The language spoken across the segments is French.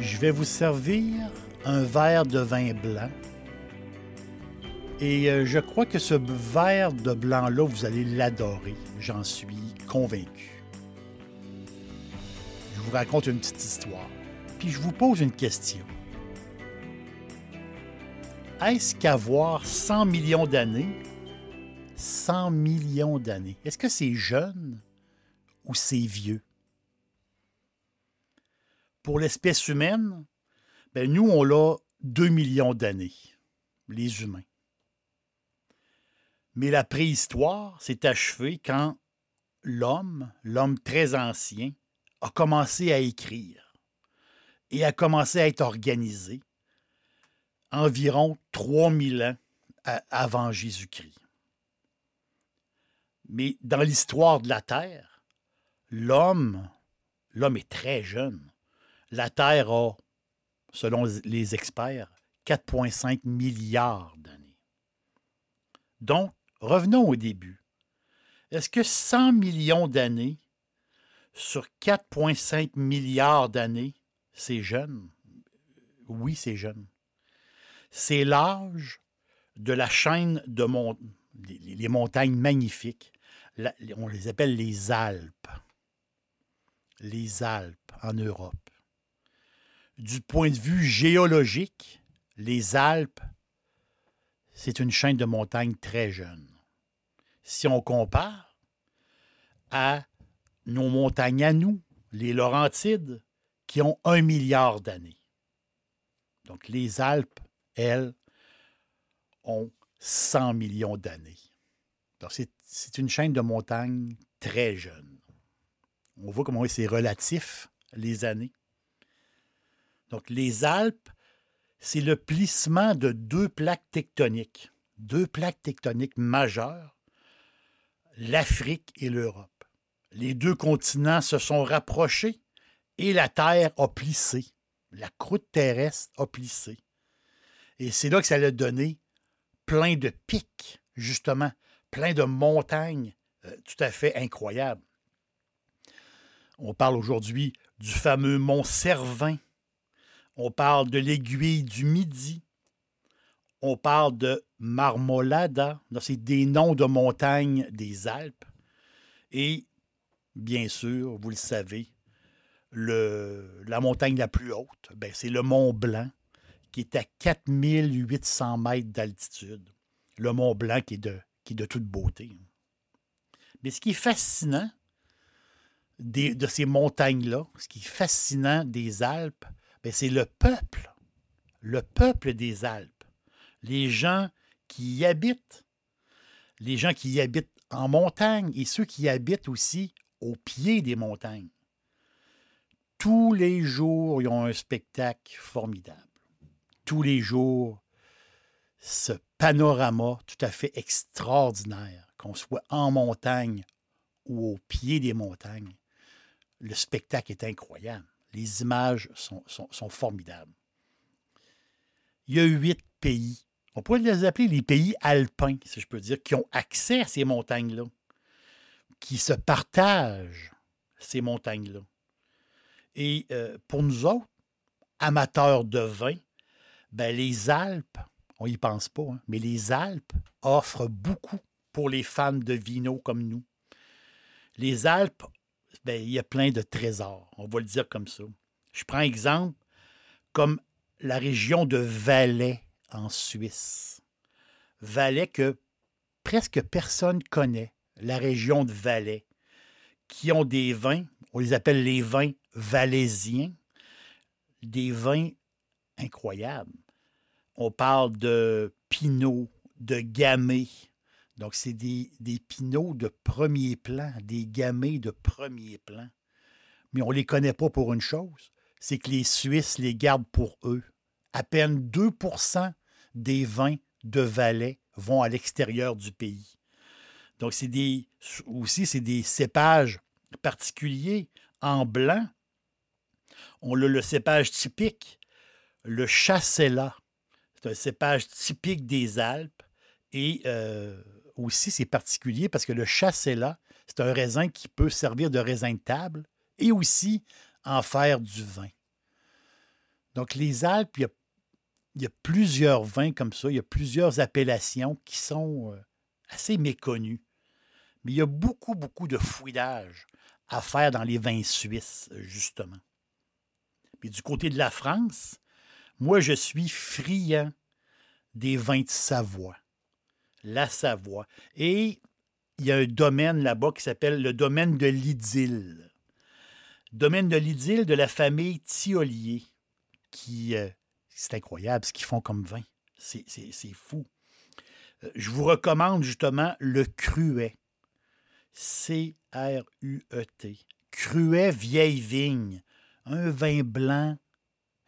Je vais vous servir un verre de vin blanc. Et euh, je crois que ce verre de blanc-là, vous allez l'adorer. J'en suis convaincu. Je vous raconte une petite histoire. Puis je vous pose une question. Est-ce qu'avoir 100 millions d'années, 100 millions d'années, est-ce que c'est jeune ou c'est vieux? Pour l'espèce humaine, ben nous, on l'a 2 millions d'années, les humains. Mais la préhistoire s'est achevée quand l'homme, l'homme très ancien, a commencé à écrire et a commencé à être organisé environ 3000 ans avant Jésus-Christ. Mais dans l'histoire de la Terre, l'homme, l'homme est très jeune. La Terre a, selon les experts, 4,5 milliards d'années. Donc, revenons au début. Est-ce que 100 millions d'années sur 4,5 milliards d'années, c'est jeune? Oui, c'est jeune. C'est l'âge de la chaîne de mon... les, montagnes magnifiques. on les appelle les Alpes. Les Alpes en Europe. Du point de vue géologique, les Alpes, c'est une chaîne de montagnes très jeune. Si on compare à nos montagnes à nous, les Laurentides, qui ont un milliard d'années. Donc les Alpes, elles, ont 100 millions d'années. Donc c'est une chaîne de montagnes très jeune. On voit comment c'est relatif, les années. Donc les Alpes, c'est le plissement de deux plaques tectoniques, deux plaques tectoniques majeures, l'Afrique et l'Europe. Les deux continents se sont rapprochés et la Terre a plissé. La croûte terrestre a plissé. Et c'est là que ça a donné plein de pics, justement, plein de montagnes euh, tout à fait incroyables. On parle aujourd'hui du fameux mont Cervin on parle de l'aiguille du Midi. On parle de Marmolada. C'est des noms de montagnes des Alpes. Et, bien sûr, vous le savez, la montagne la plus haute, ben, c'est le Mont Blanc, qui est à 4800 mètres d'altitude. Le Mont Blanc qui est de, qui est de toute beauté. Mais ce qui est fascinant de ces montagnes-là, ce qui est fascinant des Alpes, ben, c'est le peuple, le peuple des Alpes, les gens qui y habitent, les gens qui y habitent en montagne et ceux qui y habitent aussi au pied des montagnes. Tous les jours, ils ont un spectacle formidable. Tous les jours, ce panorama tout à fait extraordinaire, qu'on soit en montagne ou au pied des montagnes, le spectacle est incroyable. Les images sont, formidables. Il y a huit pays. On pourrait les appeler les pays alpins, si je peux dire, qui ont accès à ces montagnes-là, qui se partagent ces montagnes-là. Et euh, pour nous autres, amateurs de vin, ben les Alpes, on n'y pense pas, hein, mais les Alpes offrent beaucoup pour les fans de vino comme nous. Les Alpes ben, il y a plein de trésors, on va le dire comme ça. Je prends exemple comme la région de Valais en Suisse. Valais que presque personne connaît, la région de Valais, qui ont des vins, on les appelle les vins des vins incroyables. On parle de Pinot, de Gamay. Donc, c'est des, des Pinots de premier plan, des Gamay de premier plan. Mais on ne les connaît pas pour une chose, c'est que les Suisses les gardent pour eux. À peine 2% des vins de Valais vont à l'extérieur du pays. Donc, c'est aussi, c'est des cépages particuliers en blanc. On a le cépage typique, le Chassella. C'est un cépage typique des Alpes. Et euh, aussi, c'est particulier parce que le Chassella, c'est un raisin qui peut servir de raisin de table et aussi en faire du vin. Donc, les Alpes, il y a il y a plusieurs vins comme ça, il y a plusieurs appellations qui sont euh, assez méconnues. Mais il y a beaucoup, beaucoup de fouillage à faire dans les vins suisses, justement. Puis du côté de la France, moi, je suis friand des vins de Savoie. La Savoie. Et il y a un domaine là-bas qui s'appelle le domaine de l'Idylle. Domaine de l'Idylle de la famille Thiolier, qui euh, c'est incroyable ce qu'ils font comme vin. C'est fou. Euh, je vous recommande justement le Cruet. C-R-U-E-T. Cruet vieille vigne. Un vin blanc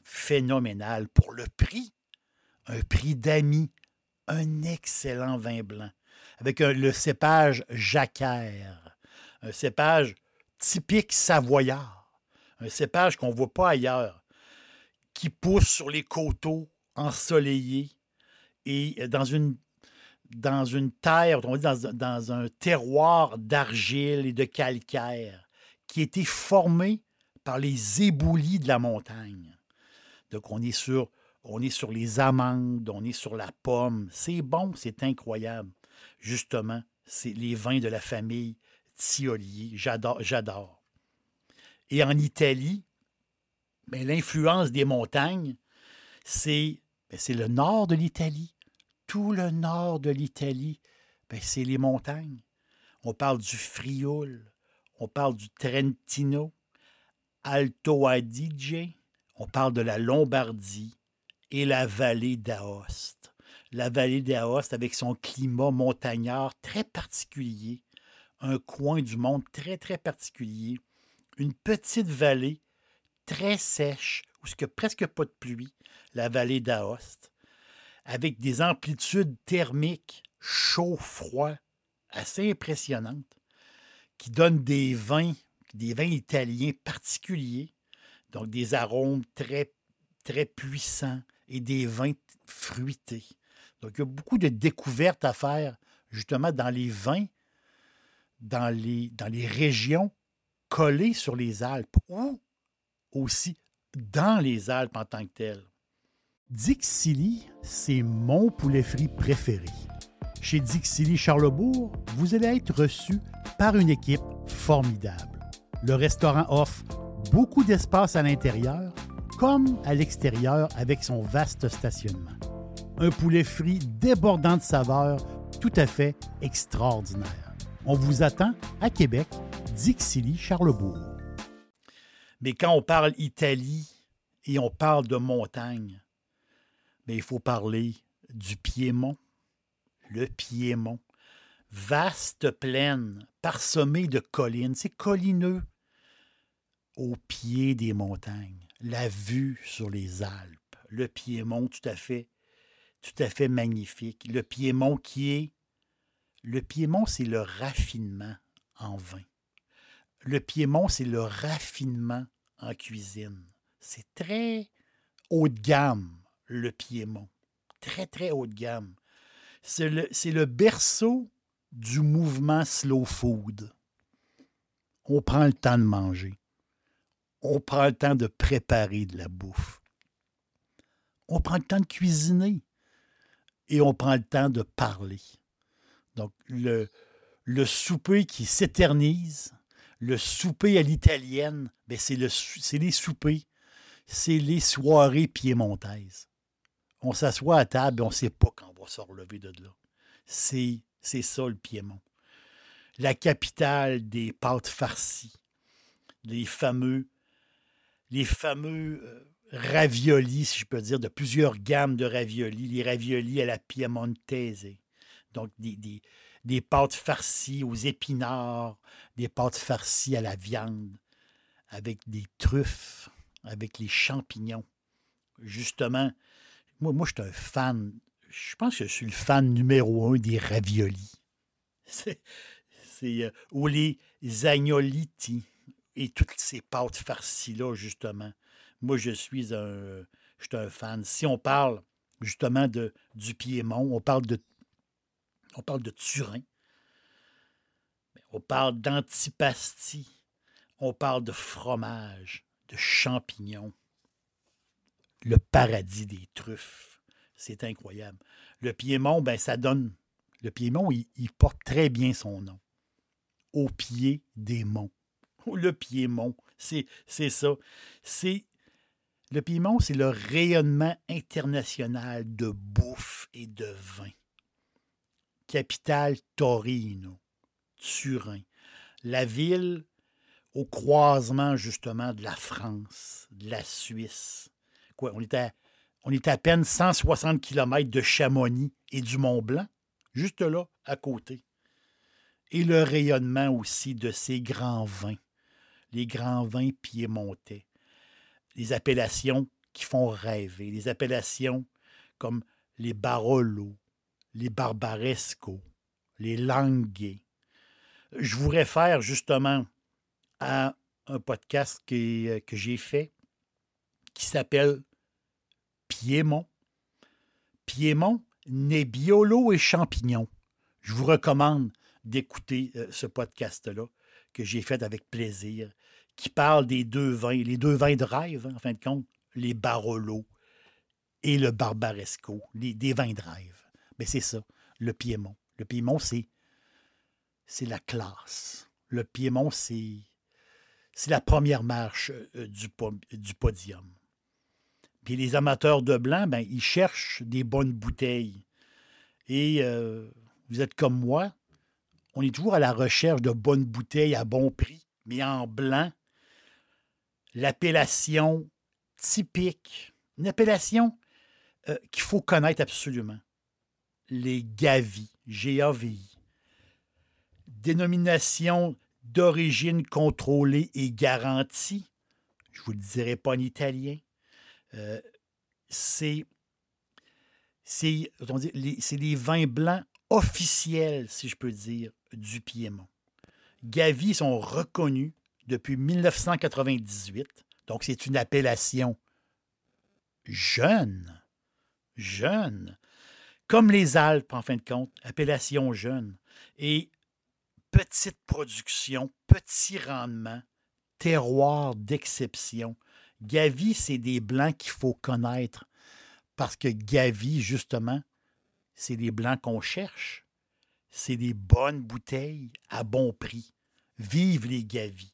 phénoménal pour le prix. Un prix d'amis. Un excellent vin blanc. Avec le cépage jacquère. Un cépage typique savoyard. Un cépage qu'on ne voit pas ailleurs qui pousse sur les coteaux ensoleillés et euh, dans une, terre, on dans, dans un terroir d'argile et de calcaire qui a été formé par les éboulis de la montagne. Donc, on est sur, on est sur les amandes, on est sur la pomme. C'est bon, c'est incroyable. Justement, c'est les vins de la famille Thiolier. J'adore, j'adore. Et en Italie, mais l'influence des montagnes, c'est ben, le nord de l'Italie. Tout le nord de l'Italie, ben, c'est les montagnes. On parle du Frioul, on parle du Trentino, Alto Adige, on parle de la Lombardie et la vallée d'Aoste. La vallée d'Aoste avec son climat montagnard très particulier, un coin du monde très très particulier, une petite vallée très sèche, où il n'y a presque pas de pluie, la vallée d'Aoste, avec des amplitudes thermiques chaud-froid assez impressionnantes, qui donnent des vins, des vins italiens particuliers, donc des arômes très, très puissants et des vins fruités. Donc, il y a beaucoup de découvertes à faire justement dans les vins, dans les, dans les régions collées sur les Alpes, où aussi dans les Alpes en tant que telles. Dixili, c'est mon poulet frit préféré. Chez Dixili Charlebourg, vous allez être reçu par une équipe formidable. Le restaurant offre beaucoup d'espace à l'intérieur comme à l'extérieur avec son vaste stationnement. Un poulet frit débordant de saveurs tout à fait extraordinaire. On vous attend à Québec, Dixilly, Charlebourg. Mais quand on parle Italie et on parle de montagne, mais il faut parler du Piémont. Le Piémont. Vaste plaine, parsemée de collines. C'est collineux au pied des montagnes. La vue sur les Alpes. Le Piémont, tout à fait, tout à fait magnifique. Le Piémont qui est. Le Piémont, c'est le raffinement en vin. Le Piémont, c'est le raffinement en cuisine. C'est très haut de gamme, le Piémont. Très, très haut de gamme. C'est le, le berceau du mouvement slow food. On prend le temps de manger. On prend le temps de préparer de la bouffe. On prend le temps de cuisiner. Et on prend le temps de parler. Donc, le, souper qui s'éternise, le souper à l'italienne, ben c'est, le, c'est les soupers, c'est les soirées piémontaises. On s'assoit à table et on ne sait pas quand on va se relever de là. C'est, c'est ça le Piémont. La capitale des pâtes farcies, les fameux les fameux euh, raviolis, si je peux dire, de plusieurs gammes de raviolis, les raviolis à la piemontese. Donc, des, des, pâtes farcies aux épinards, des pâtes farcies à la viande, avec des truffes, avec les champignons. Justement, moi, moi je suis un fan, je pense que je suis le fan numéro un des raviolis. C'est, c'est, euh, ou les agnoliti et toutes ces pâtes farcies-là, justement. Moi, je suis un, je suis un fan. Si on parle justement de, du Piémont, on parle de, on parle Turin, on parle d'antipasti, on parle de fromage, de champignons, le paradis des truffes. C'est incroyable. Le Piémont, ben, ça donne. Le Piémont, il, il porte très bien son nom. Au pied des monts. Le Piémont, c'est c'est ça. C'est le Piémont, c'est le rayonnement international de bouffe et de vin. Capitale Torino, Turin. La ville au croisement justement de la France, de la Suisse. Quoi, on était à, on était à peine 160 km de Chamonix et du Mont Blanc, juste là, à côté. Et le rayonnement aussi de ces grands vins, les grands vins piémontais, les appellations qui font rêver, les appellations comme les Barolo, les Barbaresco, les Languet. Je vous réfère justement à un podcast qui- euh, que j'ai fait qui s'appelle Piémont. Piémont, Nebbiolo et champignons. Je vous recommande d'écouter euh, ce podcast-là que j'ai fait avec plaisir, qui parle des deux vins, les deux vins de rêve, en fin de compte, les Barolo et le Barbaresco, les, des vins de rêve. Mais c'est ça, le Piémont. Le Piémont, c'est, c'est la classe. Le Piémont, c'est, c'est la première marche euh, du podium. Puis les amateurs de blanc, ben, ils cherchent des bonnes bouteilles. Et euh, vous êtes comme moi, on est toujours à la recherche de bonnes bouteilles à bon prix, mais en blanc. L'appellation typique, une appellation euh, qu'il faut connaître absolument. Les Gavi, G-A-V-I. Dénomination d'origine contrôlée et garantie. Je ne vous le dirai pas en italien. Euh, c'est c'est les, les vins blancs officiels, si je peux dire, du Piémont. Gavi sont reconnus depuis 1998, donc c'est une appellation jeune, jeune, comme les Alpes en fin de compte, appellation jeune. Et petite production, petit rendement, terroir d'exception. Gavi, c'est des blancs qu'il faut connaître parce que Gavi, justement, c'est des blancs qu'on cherche. C'est des bonnes bouteilles à bon prix. Vive les Gavi.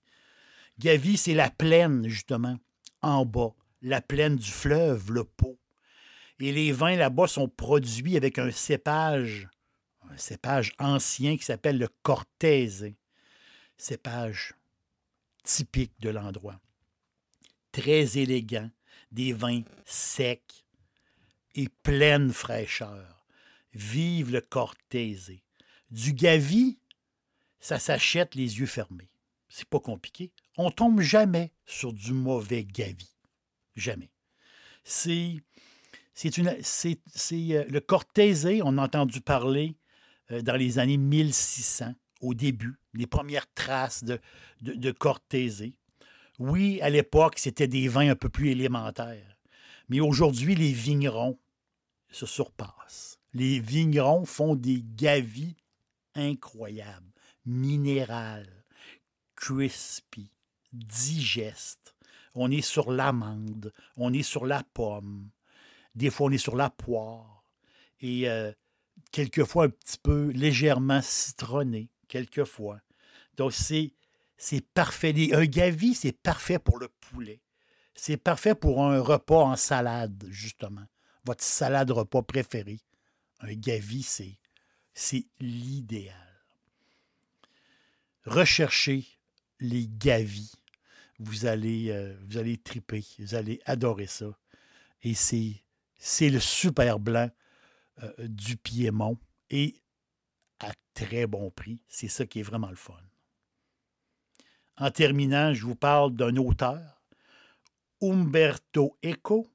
Gavi, c'est la plaine, justement, en bas, la plaine du fleuve, le Pau. Et les vins là-bas sont produits avec un cépage, un cépage ancien qui s'appelle le Cortese. Cépage typique de l'endroit. Très élégant, des vins secs et pleine fraîcheur. Vive le Cortese. Du Gavi, ça s'achète les yeux fermés. C'est pas compliqué. On tombe jamais sur du mauvais Gavi. Jamais. C'est c'est une c'est euh, le Cortese, on a entendu parler euh, dans les années 1600 au début, les premières traces de, de. Oui, à l'époque, c'était des vins un peu plus élémentaires. Mais aujourd'hui, les vignerons se surpassent. Les vignerons font des gavis incroyables, minérales, crispy, digestes. On est sur l'amande, on est sur la pomme, des fois on est sur la poire, et euh, quelquefois un petit peu légèrement citronné, quelquefois. Donc c'est c'est parfait. Un gavi, c'est parfait pour le poulet. C'est parfait pour un repas en salade, justement. Votre salade repas préférée. Un gavi, c'est, c'est l'idéal. Recherchez les gavis. vous allez, euh, vous allez triper, vous allez adorer ça. Et c'est, le super blanc euh, du Piémont et à très bon prix. C'est ça qui est vraiment le fun. En terminant, je vous parle d'un auteur, Umberto Eco,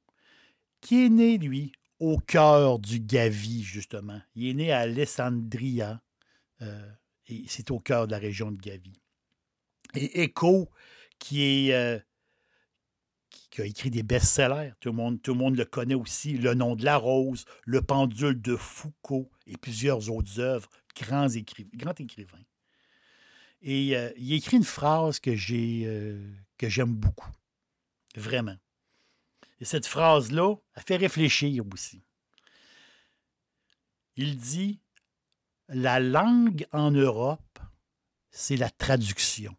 qui est né, lui, au cœur du Gavi, justement. Il est né à Alessandria, euh, et c'est au cœur de la région de Gavi. Et est euh, qui a écrit des best-sellers. Tout le, monde, le connaît aussi. Le nom de la rose, Le pendule de Foucault et plusieurs autres œuvres. Grands écrivains, grand écrivain. Et euh, il écrit une phrase que que j'aime beaucoup. Vraiment. Et cette phrase-là, elle fait réfléchir aussi. Il dit La langue en Europe, c'est la traduction.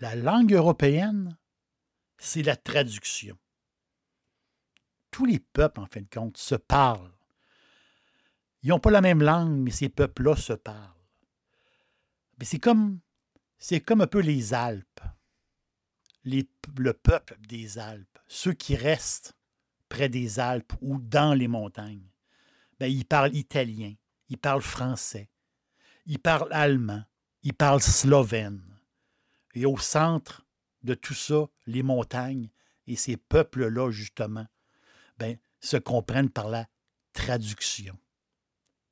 La langue européenne, c'est la traduction. Tous les peuples, en fin de compte, se parlent. Ils n'ont pas la même langue, mais ces peuples-là se parlent. Mais c'est comme, c'est comme un peu les Alpes le peuple des Alpes, ceux qui restent près des Alpes ou dans les montagnes, ben, ils parlent italien, ils parlent français, ils parlent allemand, ils parlent slovène. Et au centre de tout ça, les montagnes et ces peuples-là, justement, ben, se comprennent par la traduction.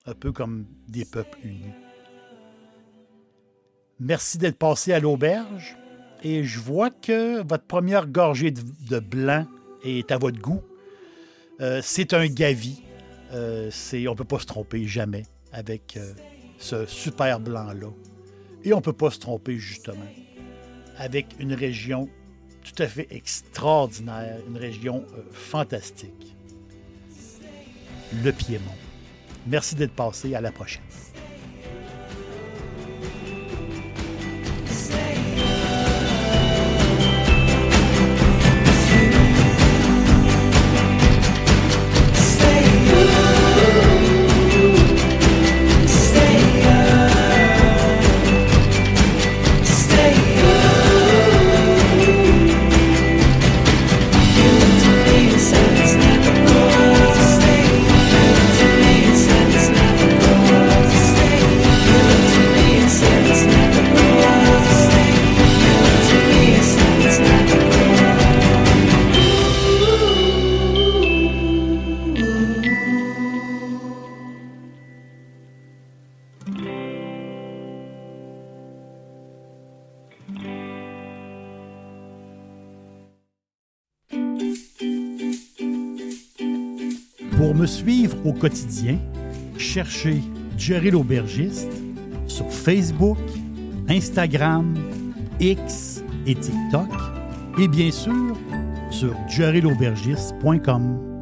Un peu comme des peuples unis. Merci d'être passé à l'auberge et je vois que votre première gorgée de, blanc est à votre goût. Euh, c'est un Gavi. Euh, on ne peut pas se tromper jamais avec euh, ce super blanc-là. Et on ne peut pas se tromper justement avec une région tout à fait extraordinaire, une région fantastique. Le Piémont. Merci d'être passé. À la prochaine. Au quotidien, cherchez Jerry l'aubergiste sur Facebook, Instagram, X et TikTok et bien sûr sur jerrylaubergiste.com.